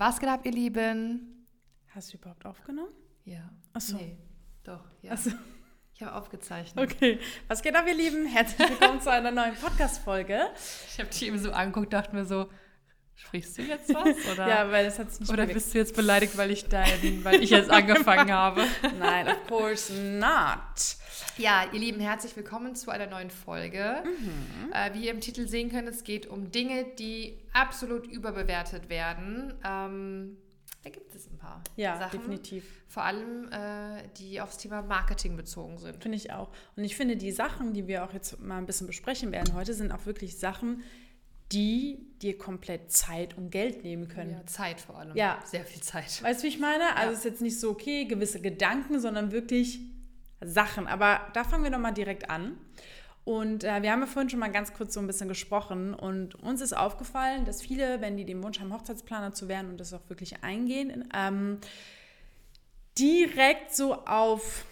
Was geht ab, ihr Lieben? Hast du überhaupt aufgenommen? Ja. Achso. Nee, doch, ja. Achso. Ich habe aufgezeichnet. Okay. Was geht ab, ihr Lieben? Herzlich willkommen zu einer neuen Podcast-Folge. Ich habe dich eben so angeguckt, dachte mir so, sprichst du jetzt was? Oder, Ja, weil das hat sich nicht oder bist du jetzt beleidigt, weil ich, dein, weil ich jetzt angefangen habe? Nein, of course not. Ja, ihr Lieben, herzlich willkommen zu einer neuen Folge. Mhm. Äh, wie ihr im Titel sehen könnt, es geht um Dinge, die absolut überbewertet werden. Ähm, da gibt es ein paar Ja, Sachen, definitiv. vor allem äh, die aufs Thema Marketing bezogen sind. Finde ich auch. Und ich finde, die Sachen, die wir auch jetzt mal ein bisschen besprechen werden heute, sind auch wirklich Sachen, die dir komplett Zeit und Geld nehmen können. Ja, Zeit vor allem. Ja. Sehr viel Zeit. Weißt du, wie ich meine? Also es ist jetzt nicht so, okay, gewisse Gedanken, sondern wirklich Sachen. Aber da fangen wir doch mal direkt an. Und äh, wir haben ja vorhin schon mal ganz kurz so ein bisschen gesprochen und uns ist aufgefallen, dass viele, wenn die den Wunsch haben, Hochzeitsplaner zu werden und das auch wirklich eingehen, ähm, direkt so auf,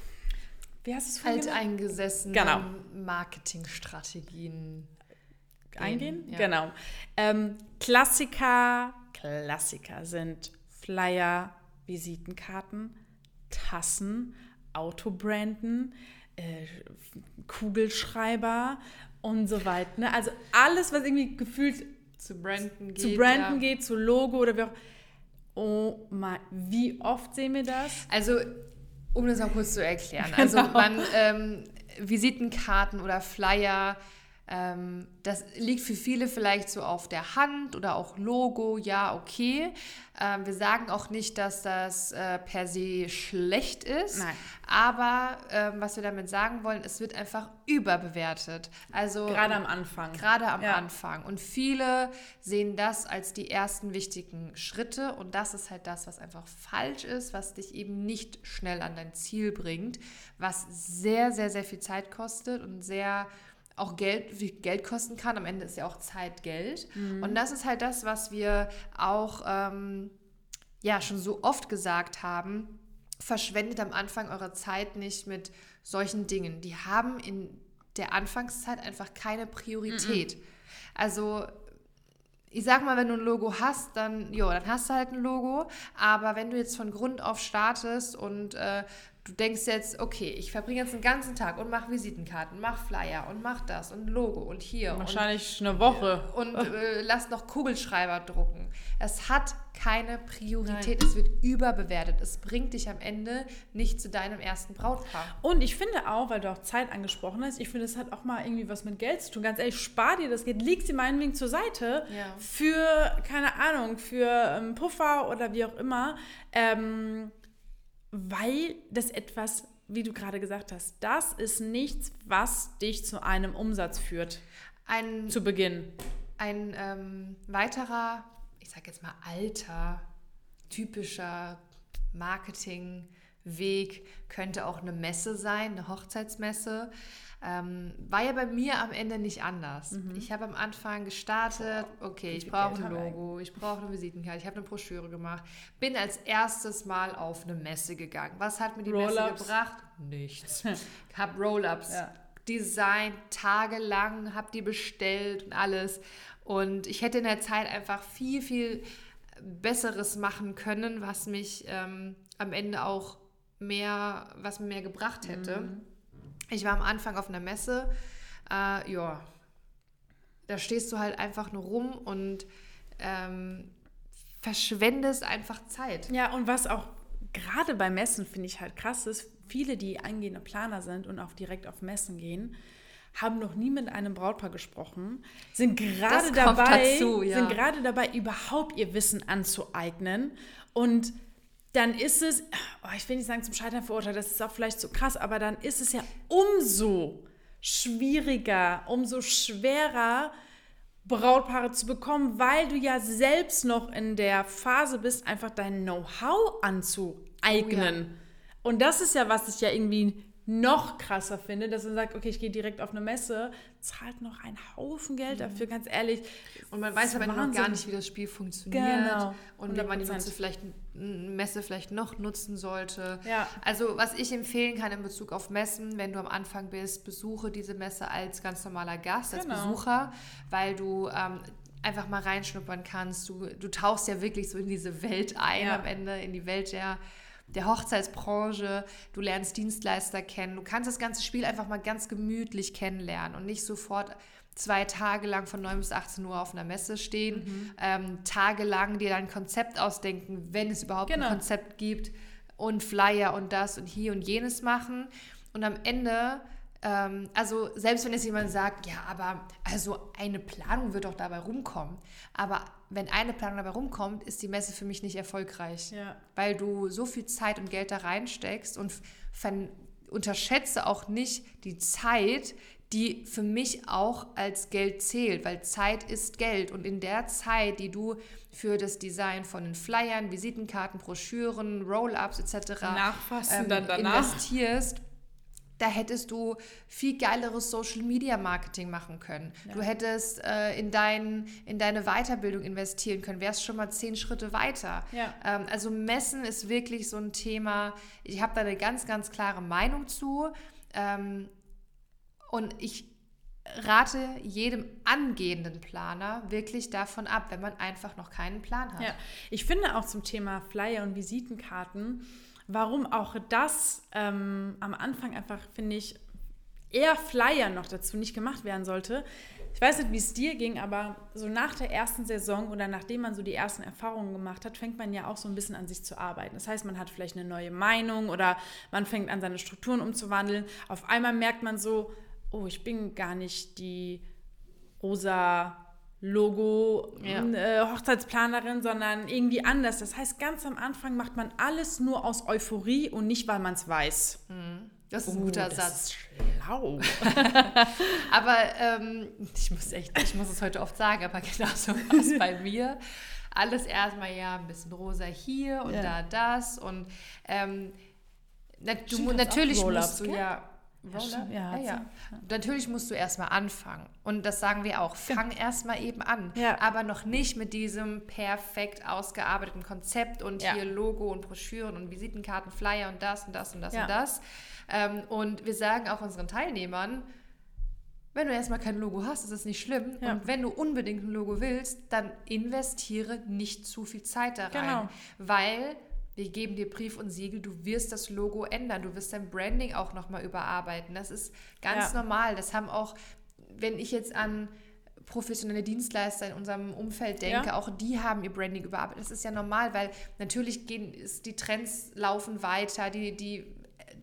wie du es vorhin? Alteingesessene Genau. Marketingstrategien. Eingehen? ja. Genau. Ähm, Klassiker, Klassiker sind Flyer, Visitenkarten, Tassen, Autobranden, äh, Kugelschreiber und so weiter. Ne? Also alles, was irgendwie gefühlt Zu Brandon geht. zu Branden ja. geht, zu Logo oder wie auch. Oh mein, wie oft sehen wir das? Also, um das auch kurz zu erklären. Genau. Also, man, ähm, Visitenkarten oder Flyer, das liegt für viele vielleicht so auf der Hand oder auch Logo, ja, okay. Ähm, wir sagen auch nicht, dass das äh, per se schlecht ist. Nein. Aber ähm, was wir damit sagen wollen, es wird einfach überbewertet. Also Gerade am Anfang. Gerade am Ja. Anfang. Und viele sehen das als die ersten wichtigen Schritte. Und das ist halt das, was einfach falsch ist, was dich eben nicht schnell an dein Ziel bringt, was sehr, sehr, sehr viel Zeit kostet und sehr auch Geld, wie Geld kosten kann. Am Ende ist ja auch Zeit Geld. Und das ist halt das, was wir auch ähm, ja schon so oft gesagt haben. Verschwendet am Anfang eure Zeit nicht mit solchen Dingen. Die haben in der Anfangszeit einfach keine Priorität. Also ich sag mal, wenn du ein Logo hast, dann, jo, dann hast du halt ein Logo. Aber wenn du jetzt von Grund auf startest und äh, du denkst jetzt, okay, ich verbringe jetzt den ganzen Tag und mache Visitenkarten, mach Flyer und mach das und Logo und hier und Wahrscheinlich eine Woche. und äh, lass noch Kugelschreiber drucken. Es hat keine Priorität. Es wird überbewertet. Es bringt dich am Ende nicht zu deinem ersten Brautpaar. Und ich finde auch, weil du auch Zeit angesprochen hast, ich finde, es hat auch mal irgendwie was mit Geld zu tun. Ganz ehrlich, spar dir das Geld, leg sie meinetwegen zur Seite Ja. für, keine Ahnung, für ähm, Puffer oder wie auch immer, ähm, weil das etwas, wie du gerade gesagt hast, das ist nichts, was dich zu einem Umsatz führt, Ein, zu Beginn. ein ähm, weiterer, ich sag jetzt mal alter, typischer Marketingweg könnte auch eine Messe sein, eine Hochzeitsmesse. Ähm, war ja bei mir am Ende nicht anders. Ich habe am Anfang gestartet, okay, ich brauche ein Logo, ich brauche eine Visitenkarte, ich habe eine Broschüre gemacht, bin als erstes Mal auf eine Messe gegangen. Was hat mir die Messe gebracht? Nichts. Ich habe Roll-ups Ja. designt, tagelang, habe die bestellt und alles. Und ich hätte in der Zeit einfach viel, viel Besseres machen können, was mich ähm, am Ende auch mehr, was mir mehr gebracht hätte. Ich war am Anfang auf einer Messe, äh, ja, da stehst du halt einfach nur rum und ähm, verschwendest einfach Zeit. Ja, und was auch gerade bei Messen finde ich halt krass ist, viele, die angehende Planer sind und auch direkt auf Messen gehen, haben noch nie mit einem Brautpaar gesprochen, sind gerade dabei, dazu, ja. sind gerade dabei, überhaupt ihr Wissen anzueignen. Und dann ist es, oh, ich will nicht sagen zum Scheitern verurteilt, das ist auch vielleicht zu krass, aber dann ist es ja umso schwieriger, umso schwerer, Brautpaare zu bekommen, weil du ja selbst noch in der Phase bist, einfach dein Know-how anzueignen. Und das ist ja, was ich ja irgendwie noch krasser finde, dass man sagt, okay, ich gehe direkt auf eine Messe, zahlt noch einen Haufen Geld dafür, ganz ehrlich. Und man weiß aber noch gar nicht, wie das Spiel funktioniert Genau, und wie man die 100%. Messe vielleicht, Messe vielleicht noch nutzen sollte. Ja. Also was ich empfehlen kann in Bezug auf Messen, wenn du am Anfang bist, besuche diese Messe als ganz normaler Gast, als Genau. Besucher, weil du ähm, einfach mal reinschnuppern kannst. Du, du tauchst ja wirklich so in diese Welt ein Ja. am Ende, in die Welt der, der Hochzeitsbranche. Du lernst Dienstleister kennen. Du kannst das ganze Spiel einfach mal ganz gemütlich kennenlernen und nicht sofort zwei Tage lang von 9 bis 18 Uhr auf einer Messe stehen, Mhm. ähm, tagelang dir dein Konzept ausdenken, wenn es überhaupt Genau. ein Konzept gibt und Flyer und das und hier und jenes machen. Und am Ende, ähm, also selbst wenn jetzt jemand sagt, ja, aber also eine Planung wird doch dabei rumkommen. Aber wenn eine Planung dabei rumkommt, ist die Messe für mich nicht erfolgreich. Ja. Weil du so viel Zeit und Geld da reinsteckst und unterschätze auch nicht die Zeit, die für mich auch als Geld zählt, weil Zeit ist Geld. Und in der Zeit, die du für das Design von den Flyern, Visitenkarten, Broschüren, Roll-ups etc. Danach. investierst, da hättest du viel geileres Social Media Marketing machen können. Du hättest äh, in, dein, in deine Weiterbildung investieren können, wärst schon mal zehn Schritte weiter. Ja. Ähm, also Messen ist wirklich so ein Thema. Ich habe da eine ganz, ganz klare Meinung zu. Ähm, und ich rate jedem angehenden Planer wirklich davon ab, wenn man einfach noch keinen Plan hat. Ja, ich finde auch zum Thema Flyer und Visitenkarten, warum auch das ähm, am Anfang einfach, finde ich, eher Flyer noch dazu nicht gemacht werden sollte. Ich weiß nicht, wie es dir ging, aber so nach der ersten Saison oder nachdem man so die ersten Erfahrungen gemacht hat, fängt man ja auch so ein bisschen an sich zu arbeiten. Das heißt, man hat vielleicht eine neue Meinung oder man fängt an, seine Strukturen umzuwandeln. Auf einmal merkt man so, oh, ich bin gar nicht die rosa Logo Ja. äh, Hochzeitsplanerin, sondern irgendwie anders. Das heißt, ganz am Anfang macht man alles nur aus Euphorie und nicht, weil man es weiß. Das ist ein Oh, guter das Satz. Ist schlau. Aber ähm, ich muss echt, ich muss es heute oft sagen, aber genauso war es bei mir. Alles erstmal ja ein bisschen rosa hier und Ja. da das und ähm, na, du, Stimmt, natürlich musst du ja, Ja, ja, ja, ja. Natürlich musst du erstmal anfangen. Und das sagen wir auch. Fang erstmal eben an. Ja. Aber noch nicht mit diesem perfekt ausgearbeiteten Konzept und Ja. hier Logo und Broschüren und Visitenkarten, Flyer und das und das und das Ja. und das. Ähm, und wir sagen auch unseren Teilnehmern, wenn du erstmal kein Logo hast, ist es nicht schlimm. Ja. Und wenn du unbedingt ein Logo willst, dann investiere nicht zu viel Zeit da rein. Genau. Weil wir geben dir Brief und Siegel, du wirst das Logo ändern, du wirst dein Branding auch nochmal überarbeiten. Das ist ganz Ja. normal. Das haben auch, wenn ich jetzt an professionelle Dienstleister in unserem Umfeld denke, Ja. auch die haben ihr Branding überarbeitet. Das ist ja normal, weil natürlich gehen ist, die Trends laufen weiter, die, die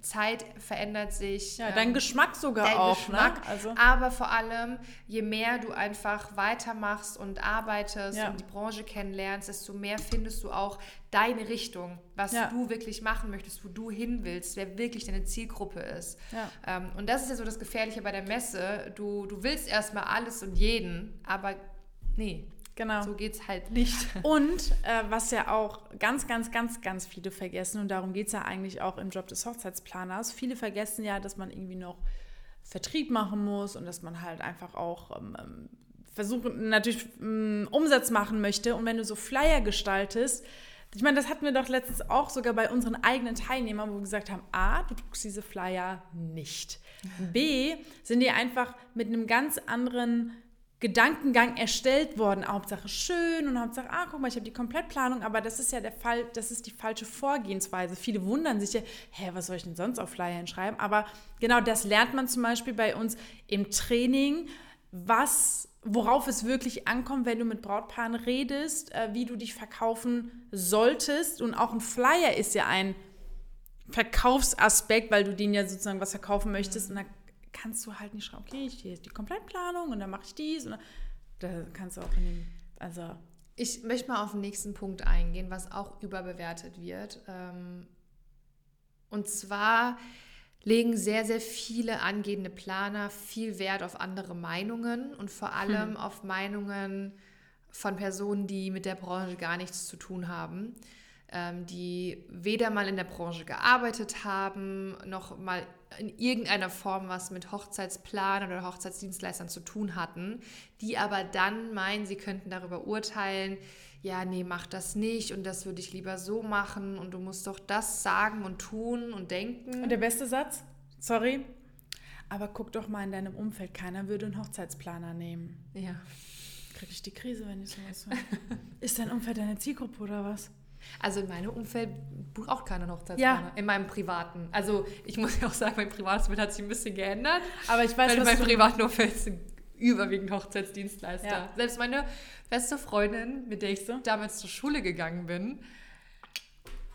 Zeit verändert sich. Ja, ähm, dein Geschmack sogar dein auch. Geschmack. Ne? Also, Aber vor allem, je mehr du einfach weitermachst und arbeitest Ja. und die Branche kennenlernst, desto mehr findest du auch deine Richtung, was Ja. du wirklich machen möchtest, wo du hin willst, wer wirklich deine Zielgruppe ist. Ja. Ähm, und das ist ja so das Gefährliche bei der Messe. Du, du willst erstmal alles und jeden, aber nee, genau. so geht's halt nicht. Und äh, was ja auch ganz, ganz, ganz, ganz viele vergessen, und darum geht es ja eigentlich auch im Job des Hochzeitsplaners, viele vergessen ja, dass man irgendwie noch Vertrieb machen muss und dass man halt einfach auch ähm, ähm, versuchen, natürlich ähm, Umsatz machen möchte. Und wenn du so Flyer gestaltest, ich meine, das hatten wir doch letztens auch sogar bei unseren eigenen Teilnehmern, wo wir gesagt haben, A, du druckst diese Flyer nicht. B, sind die einfach mit einem ganz anderen Gedankengang erstellt worden. Hauptsache schön und Hauptsache, ah, guck mal, ich habe die Komplettplanung, aber das ist ja der Fall, das ist die falsche Vorgehensweise. Viele wundern sich ja, hä, was soll ich denn sonst auf Flyer hinschreiben? Aber genau das lernt man zum Beispiel bei uns im Training, was, worauf es wirklich ankommt, wenn du mit Brautpaaren redest, äh, wie du dich verkaufen solltest. Und auch ein Flyer ist ja ein Verkaufsaspekt, weil du denen ja sozusagen was verkaufen möchtest. Und da kannst du halt nicht schreiben, okay, hier ist die Komplettplanung und dann mache ich dies. Und dann, da kannst du auch in dem, also Ich möchte mal auf den nächsten Punkt eingehen, was auch überbewertet wird. Ähm, Und zwar legen sehr, sehr viele angehende Planer viel Wert auf andere Meinungen und vor allem auf Meinungen von Personen, die mit der Branche gar nichts zu tun haben, ähm, die weder mal in der Branche gearbeitet haben, noch mal in irgendeiner Form was mit Hochzeitsplanern oder Hochzeitsdienstleistern zu tun hatten, die aber dann meinen, sie könnten darüber urteilen, ja, nee, mach das nicht und das würde ich lieber so machen und du musst doch das sagen und tun und denken. Und der beste Satz? Sorry. Aber guck doch mal in deinem Umfeld, keiner würde einen Hochzeitsplaner nehmen. ja. kriege ich die Krise, wenn ich sowas höre. ist dein Umfeld deine Zielgruppe oder was? Also in meinem Umfeld braucht keiner Hochzeitsplaner. Ja. In meinem privaten. Also ich muss ja auch sagen, mein privates Bild hat sich ein bisschen geändert. Aber ich weiß, weil in meinem privaten Umfeld sind überwiegend Hochzeitsdienstleister. Ja. Selbst meine beste Freundin, mit der ich so damals zur Schule gegangen bin,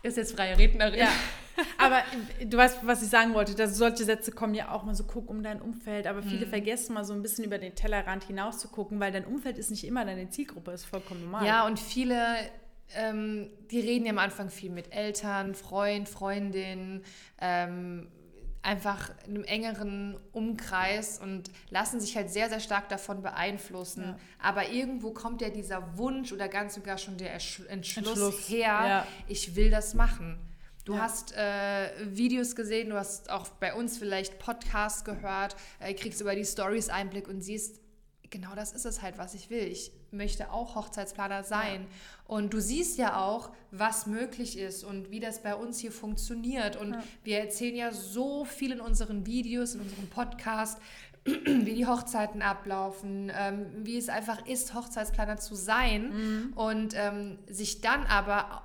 ist jetzt freie Rednerin. Ja. Aber du weißt, was ich sagen wollte, dass solche Sätze kommen ja auch mal so, guck um dein Umfeld, aber viele mhm. vergessen mal so ein bisschen über den Tellerrand hinaus zu gucken, weil dein Umfeld ist nicht immer deine Zielgruppe, ist vollkommen normal. Ja, und viele, ähm, die reden ja am Anfang viel mit Eltern, Freund, Freundin, ähm, einfach in einem engeren Umkreis und lassen sich halt sehr, sehr stark davon beeinflussen. Ja. Aber irgendwo kommt ja dieser Wunsch oder ganz sogar schon der Entschluss, Entschluss. her, ja. ich will das machen. Du ja. hast äh, Videos gesehen, du hast auch bei uns vielleicht Podcasts gehört, äh, kriegst über die Stories Einblick und siehst, genau das ist es halt, was ich will. Ich möchte auch Hochzeitsplaner sein. Ja. Und du siehst ja auch, was möglich ist und wie das bei uns hier funktioniert. Und ja. wir erzählen ja so viel in unseren Videos, in unserem Podcast, wie die Hochzeiten ablaufen, ähm, wie es einfach ist, Hochzeitsplaner zu sein. Mhm. Und ähm, sich dann aber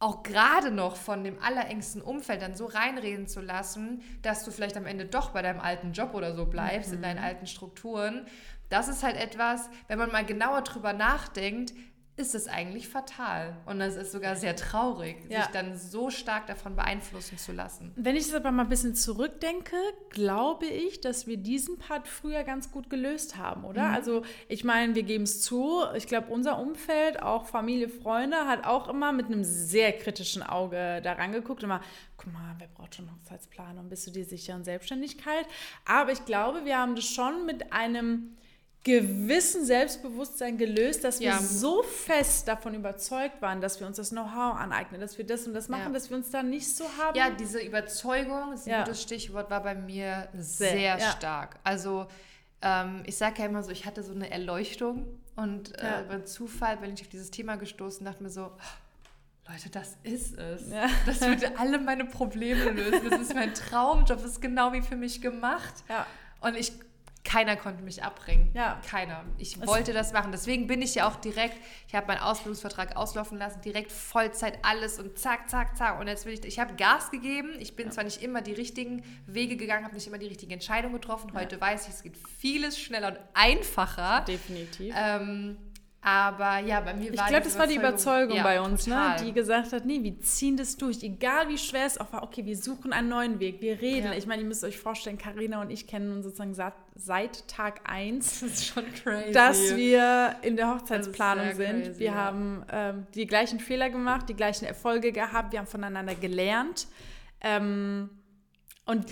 auch gerade noch von dem allerengsten Umfeld dann so reinreden zu lassen, dass du vielleicht am Ende doch bei deinem alten Job oder so bleibst, mhm. in deinen alten Strukturen, das ist halt etwas, wenn man mal genauer drüber nachdenkt, ist es eigentlich fatal. Und es ist sogar sehr traurig, ja. sich dann so stark davon beeinflussen zu lassen. Wenn ich das aber mal ein bisschen zurückdenke, glaube ich, dass wir diesen Part früher ganz gut gelöst haben, oder? Mhm. Also ich meine, wir geben es zu. Ich glaube, unser Umfeld, auch Familie, Freunde, hat auch immer mit einem sehr kritischen Auge daran geguckt. Immer, guck mal, wer braucht schon Hochzeitsplanung? Bist du dir sicher in Selbstständigkeit? Aber ich glaube, wir haben das schon mit einem gewissen Selbstbewusstsein gelöst, dass wir ja. so fest davon überzeugt waren, dass wir uns das Know-how aneignen, dass wir das und das machen, ja. dass wir uns da nicht so haben. Ja, diese Überzeugung, das ja. gutes Stichwort, war bei mir sehr, sehr stark. Also ähm, ich sage ja immer so, ich hatte so eine Erleuchtung und äh, beim Zufall bin ich auf dieses Thema gestoßen, dachte mir so, oh, Leute, das ist es. Ja. Das würde alle meine Probleme lösen. Das ist mein Traumjob. Das ist genau wie für mich gemacht. Ja. Und ich keiner konnte mich abbringen. Ja. Keiner. Ich wollte das machen. Deswegen bin ich ja auch direkt, ich habe meinen Ausbildungsvertrag auslaufen lassen, direkt Vollzeit alles und zack, zack, zack. Und jetzt will ich, ich habe Gas gegeben. Ich bin ja. zwar nicht immer die richtigen Wege gegangen, habe nicht immer die richtigen Entscheidungen getroffen. Heute ja. weiß ich, es geht vieles schneller und einfacher. Definitiv. Ähm, aber ja, bei mir war Ich glaube, das war die Überzeugung ja, bei uns, ne? die gesagt hat, nee, wir ziehen das durch. Egal wie schwer es auch war, okay, wir suchen einen neuen Weg, wir reden. Ja. Ich meine, ihr müsst euch vorstellen, Karina und ich kennen uns sozusagen seit, seit Tag 1. Das ist schon crazy. Dass wir in der Hochzeitsplanung sind. Crazy, wir ja. haben ähm, die gleichen Fehler gemacht, die gleichen Erfolge gehabt, wir haben voneinander gelernt. Ähm, und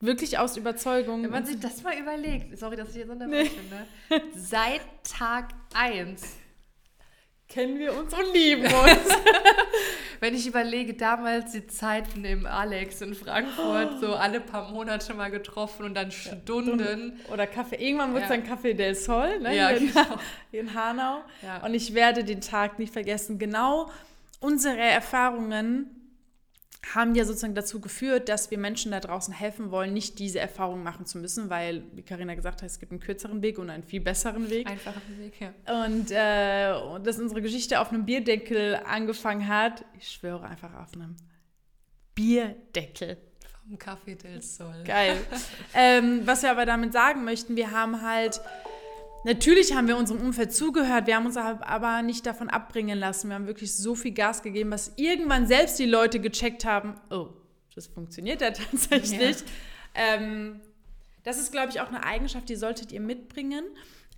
Wirklich aus Überzeugung. Wenn man sich das mal überlegt, sorry, dass ich so nervös nee. finde, seit Tag 1 kennen wir uns und lieben uns. Wenn ich überlege, damals die Zeiten im Alex in Frankfurt, so alle paar Monate mal getroffen und dann Stunden. Oder Kaffee. Irgendwann wird es ja. dann Café del Sol, ne? Ja, hier, genau. in Hanau. Ja. Und ich werde den Tag nicht vergessen. Genau unsere Erfahrungen haben ja sozusagen dazu geführt, dass wir Menschen da draußen helfen wollen, nicht diese Erfahrung machen zu müssen, weil, wie Karina gesagt hat, es gibt einen kürzeren Weg und einen viel besseren Weg. Einfacheren Weg, ja. Und äh, dass unsere Geschichte auf einem Bierdeckel angefangen hat, ich schwöre einfach auf einem Bierdeckel. Vom Café del Sol. Geil. ähm, was wir aber damit sagen möchten, wir haben halt Natürlich haben wir unserem Umfeld zugehört, wir haben uns aber nicht davon abbringen lassen. Wir haben wirklich so viel Gas gegeben, dass irgendwann selbst die Leute gecheckt haben, oh, das funktioniert ja tatsächlich. Ja. Ähm, das ist, glaube ich, auch eine Eigenschaft, die solltet ihr mitbringen.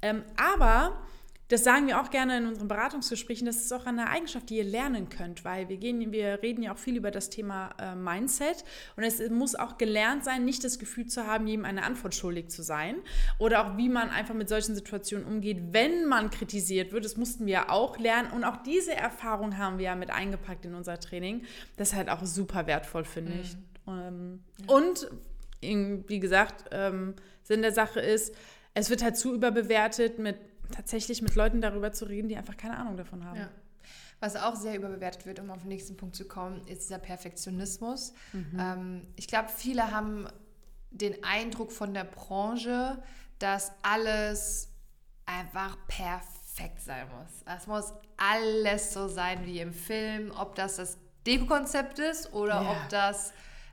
Ähm, aber das sagen wir auch gerne in unseren Beratungsgesprächen, das ist auch eine Eigenschaft, die ihr lernen könnt, weil wir gehen, wir reden ja auch viel über das Thema äh, Mindset und es muss auch gelernt sein, nicht das Gefühl zu haben, jedem eine Antwort schuldig zu sein oder auch wie man einfach mit solchen Situationen umgeht, wenn man kritisiert wird. Das mussten wir auch lernen und auch diese Erfahrung haben wir ja mit eingepackt in unser Training. Das ist halt auch super wertvoll, finde mhm. ich. Ähm, ja. Und wie gesagt, ähm, Sinn der Sache ist, es wird halt zu überbewertet mit tatsächlich mit Leuten darüber zu reden, die einfach keine Ahnung davon haben. Ja. Was auch sehr überbewertet wird, um auf den nächsten Punkt zu kommen, ist dieser Perfektionismus. Mhm. Ähm, ich glaube, viele haben den Eindruck von der Branche, dass alles einfach perfekt sein muss. Es muss alles so sein wie im Film, ob das das Deko-Konzept ist oder Ja. ob das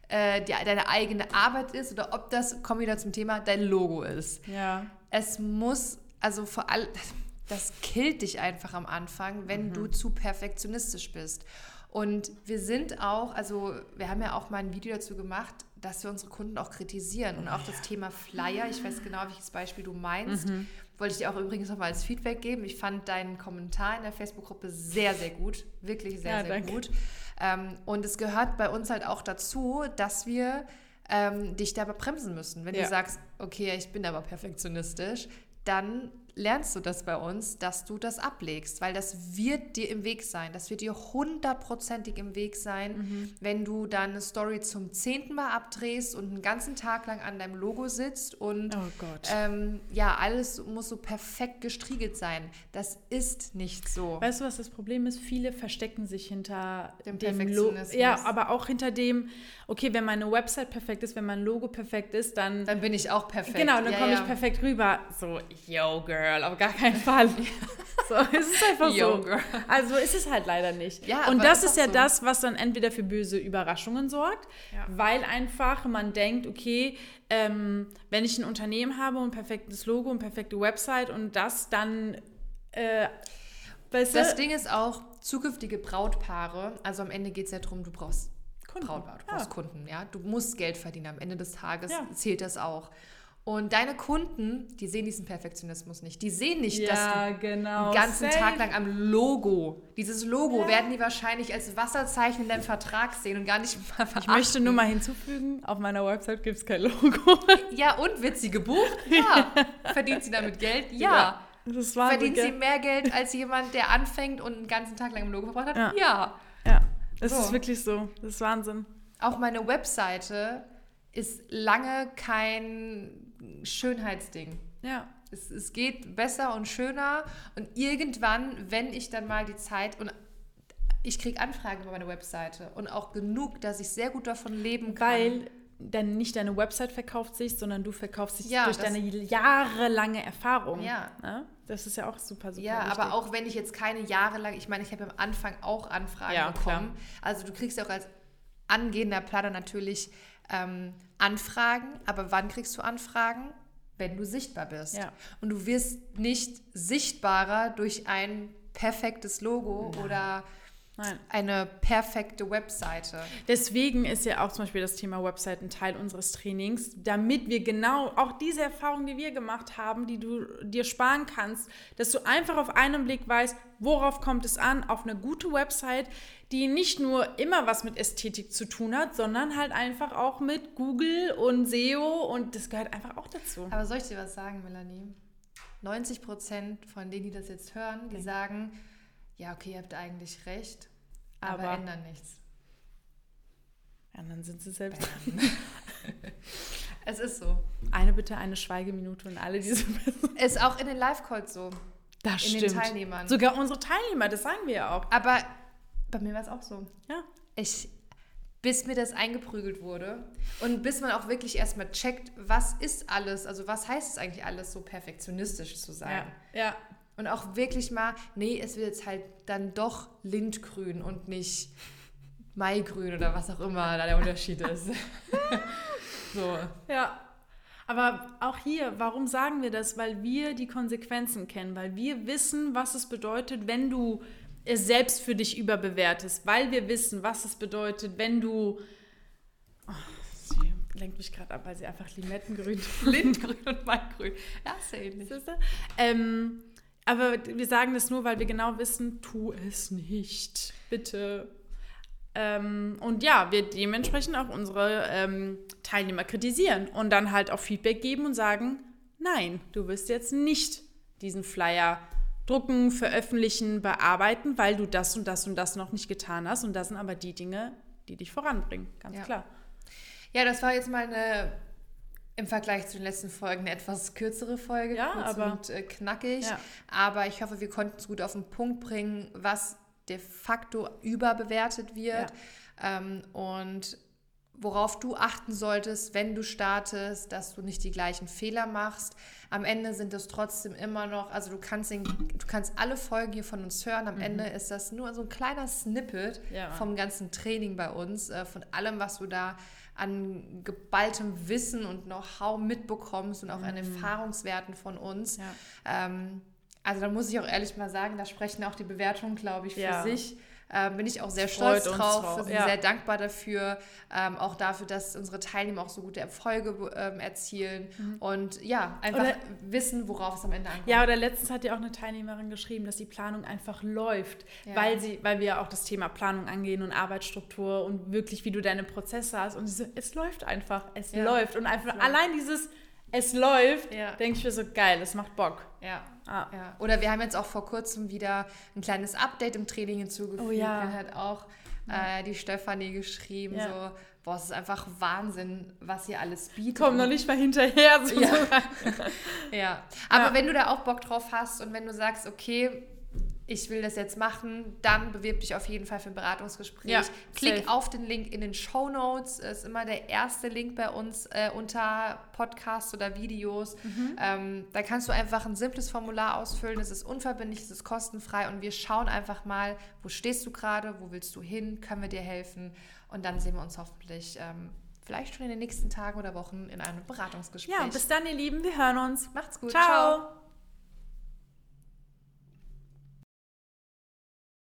äh, die, deine eigene Arbeit ist oder ob das, kommen wir wieder zum Thema, dein Logo ist. Ja. Es muss, also vor allem, das killt dich einfach am Anfang, wenn du zu perfektionistisch bist. Und wir sind auch, also wir haben ja auch mal ein Video dazu gemacht, dass wir unsere Kunden auch kritisieren. Und auch das Thema Flyer, ich weiß genau, welches Beispiel du meinst, wollte ich dir auch übrigens nochmal als Feedback geben. Ich fand deinen Kommentar in der Facebook-Gruppe sehr, sehr gut. Wirklich sehr, Ja, sehr danke. gut. Ähm, und es gehört bei uns halt auch dazu, dass wir ähm, dich dabei bremsen müssen. Wenn Ja. du sagst, okay, ich bin aber perfektionistisch, dann lernst du das bei uns, dass du das ablegst, weil das wird dir im Weg sein. Das wird dir hundertprozentig im Weg sein, Mhm. wenn du dann eine Story zum zehnten Mal abdrehst und einen ganzen Tag lang an deinem Logo sitzt und Oh ähm, ja, alles muss so perfekt gestriegelt sein. Das ist nicht so. Weißt du, was das Problem ist? Viele verstecken sich hinter Dem dem, Lo Perfektionismus. Ja, aber auch hinter dem, okay, wenn meine Website perfekt ist, wenn mein Logo perfekt ist, dann. Dann bin ich auch perfekt. Genau, dann Ja, komme ja. ich perfekt rüber. So, yo, girl, auf gar keinen Fall. so, es ist einfach Yo, so. girl. Also ist es halt leider nicht. Ja, Und das ist ja so. das, was dann entweder für böse Überraschungen sorgt, Ja. weil einfach man denkt, okay, ähm, wenn ich ein Unternehmen habe und ein perfektes Logo und perfekte Website und das dann. Äh, weißt Das du, Ding ist auch, zukünftige Brautpaare, also am Ende geht es ja darum, du brauchst Kunden. Brautpaar, du brauchst Ja. Kunden, ja. Du musst Geld verdienen. Am Ende des Tages zählt das auch. Und deine Kunden, die sehen diesen Perfektionismus nicht. Die sehen nicht, dass du ja, genau. den ganzen Safe. Tag lang am Logo, dieses Logo Ja. werden die wahrscheinlich als Wasserzeichen in deinem Vertrag sehen und gar nicht mal Ich möchte nur mal hinzufügen, auf meiner Website gibt es kein Logo. Ja, und wird sie gebucht? Ja. Verdient sie damit Geld? Ja. Das war Verdient sie mehr Geld als jemand, der anfängt und einen ganzen Tag lang im Logo verbracht hat? Ja. ja. Ja, es So. ist wirklich so. Das ist Wahnsinn. Auch meine Webseite ist lange kein Schönheitsding. Ja. Es, es geht besser und schöner und irgendwann, wenn ich dann mal die Zeit und ich kriege Anfragen über meine Webseite und auch genug, dass ich sehr gut davon leben kann. Weil dann nicht deine Website verkauft sich, sondern du verkaufst dich Ja, durch deine jahrelange Erfahrung. Ja. Ne? Das ist ja auch super, super ja, wichtig. aber auch wenn ich jetzt keine Jahre lang, ich meine, ich habe am Anfang auch Anfragen Ja, bekommen. Also du kriegst ja auch als angehender Planer natürlich ähm, Anfragen, aber wann kriegst du Anfragen? Wenn du sichtbar bist. Ja. Und du wirst nicht sichtbarer durch ein perfektes Logo oder Nein. eine perfekte Webseite. Deswegen ist ja auch zum Beispiel das Thema Website ein Teil unseres Trainings, damit wir genau auch diese Erfahrung, die wir gemacht haben, die du dir sparen kannst, dass du einfach auf einen Blick weißt, worauf kommt es an, auf eine gute Website, die nicht nur immer was mit Ästhetik zu tun hat, sondern halt einfach auch mit Google und SEO und das gehört einfach auch dazu. Aber soll ich dir was sagen, Melanie? 90 Prozent von denen, die das jetzt hören, die sagen, ja, okay, ihr habt eigentlich recht, aber, Aber- ändern nichts. Ja, dann sind sie selbst. Es ist so. Eine bitte, eine Schweigeminute und alle diese Ist auch in den Live-Calls so. Das in den Teilnehmern. Sogar unsere Teilnehmer, das sagen wir ja auch. Aber bei mir war es auch so. Ja. Ich, bis mir das eingeprügelt wurde und bis man auch wirklich erstmal checkt, was ist alles, also was heißt es eigentlich alles, so perfektionistisch zu sein. Ja. ja. Und auch wirklich mal, nee, es wird jetzt halt dann doch Lindgrün und nicht Maigrün oder was auch immer da der Unterschied ist. so. Ja. Aber auch hier, warum sagen wir das? Weil wir die Konsequenzen kennen, weil wir wissen, was es bedeutet, wenn du es selbst für dich überbewertest, weil wir wissen, was es bedeutet, wenn du. Oh, sie lenkt mich gerade ab, weil sie einfach Limettengrün Lindgrün und Maigrün. Ja, ja ähnlich. Ähm, aber wir sagen das nur, weil wir genau wissen, tu es nicht. Bitte. Ähm, und ja, wir dementsprechend auch unsere ähm, Teilnehmer kritisieren und dann halt auch Feedback geben und sagen, nein, du wirst jetzt nicht diesen Flyer drucken, veröffentlichen, bearbeiten, weil du das und das und das noch nicht getan hast. Und das sind aber die Dinge, die dich voranbringen. Ganz Ja. klar. Ja, das war jetzt mal eine im Vergleich zu den letzten Folgen eine etwas kürzere Folge, Ja, aber- und äh, knackig. Ja. Aber ich hoffe, wir konnten es gut auf den Punkt bringen, was de facto überbewertet wird. Ähm, und worauf du achten solltest, wenn du startest, dass du nicht die gleichen Fehler machst. Am Ende sind es trotzdem immer noch, also du kannst, den, du kannst alle Folgen hier von uns hören. Am mhm. Ende ist das nur so ein kleiner Snippet ja. vom ganzen Training bei uns, äh, von allem, was du da an geballtem Wissen und Know-how mitbekommst und auch mhm. an Erfahrungswerten von uns. Ja. Ähm, also da muss ich auch ehrlich mal sagen, da sprechen auch die Bewertungen, glaube ich, für ja. sich. Ähm, bin ich auch sehr stolz drauf, sind ja. sehr dankbar dafür, ähm, auch dafür, dass unsere Teilnehmer auch so gute Erfolge ähm, erzielen mhm. und ja, einfach oder, wissen, worauf es am Ende ankommt. Ja, oder letztens hat ja auch eine Teilnehmerin geschrieben, dass die Planung einfach läuft, ja. weil, sie, weil wir ja auch das Thema Planung angehen und Arbeitsstruktur und wirklich, wie du deine Prozesse hast und so, es läuft einfach, es ja. läuft und einfach allein dieses es läuft, ja. denke ich mir so geil, es macht Bock. Ja. Ah. ja. Oder wir haben jetzt auch vor kurzem wieder ein kleines Update im Training hinzugefügt. Oh, ja. Dann hat auch äh, die Stefanie geschrieben, ja. so, boah, es ist einfach Wahnsinn, was ihr alles bietet. Komm noch nicht mal hinterher. Ja. ja. Aber wenn du da auch Bock drauf hast und wenn du sagst, okay, ich will das jetzt machen, dann bewirb dich auf jeden Fall für ein Beratungsgespräch. Ja, Klick safe. auf den Link in den Show Notes. Ist immer der erste Link bei uns äh, unter Podcasts oder Videos. Mhm. Ähm, da kannst du einfach ein simples Formular ausfüllen. Es ist unverbindlich, es ist kostenfrei und wir schauen einfach mal, wo stehst du gerade, wo willst du hin, können wir dir helfen und dann sehen wir uns hoffentlich. Ähm, vielleicht schon in den nächsten Tagen oder Wochen in einem Beratungsgespräch. Ja, bis dann, ihr Lieben. Wir hören uns. Macht's gut. Ciao. Ciao.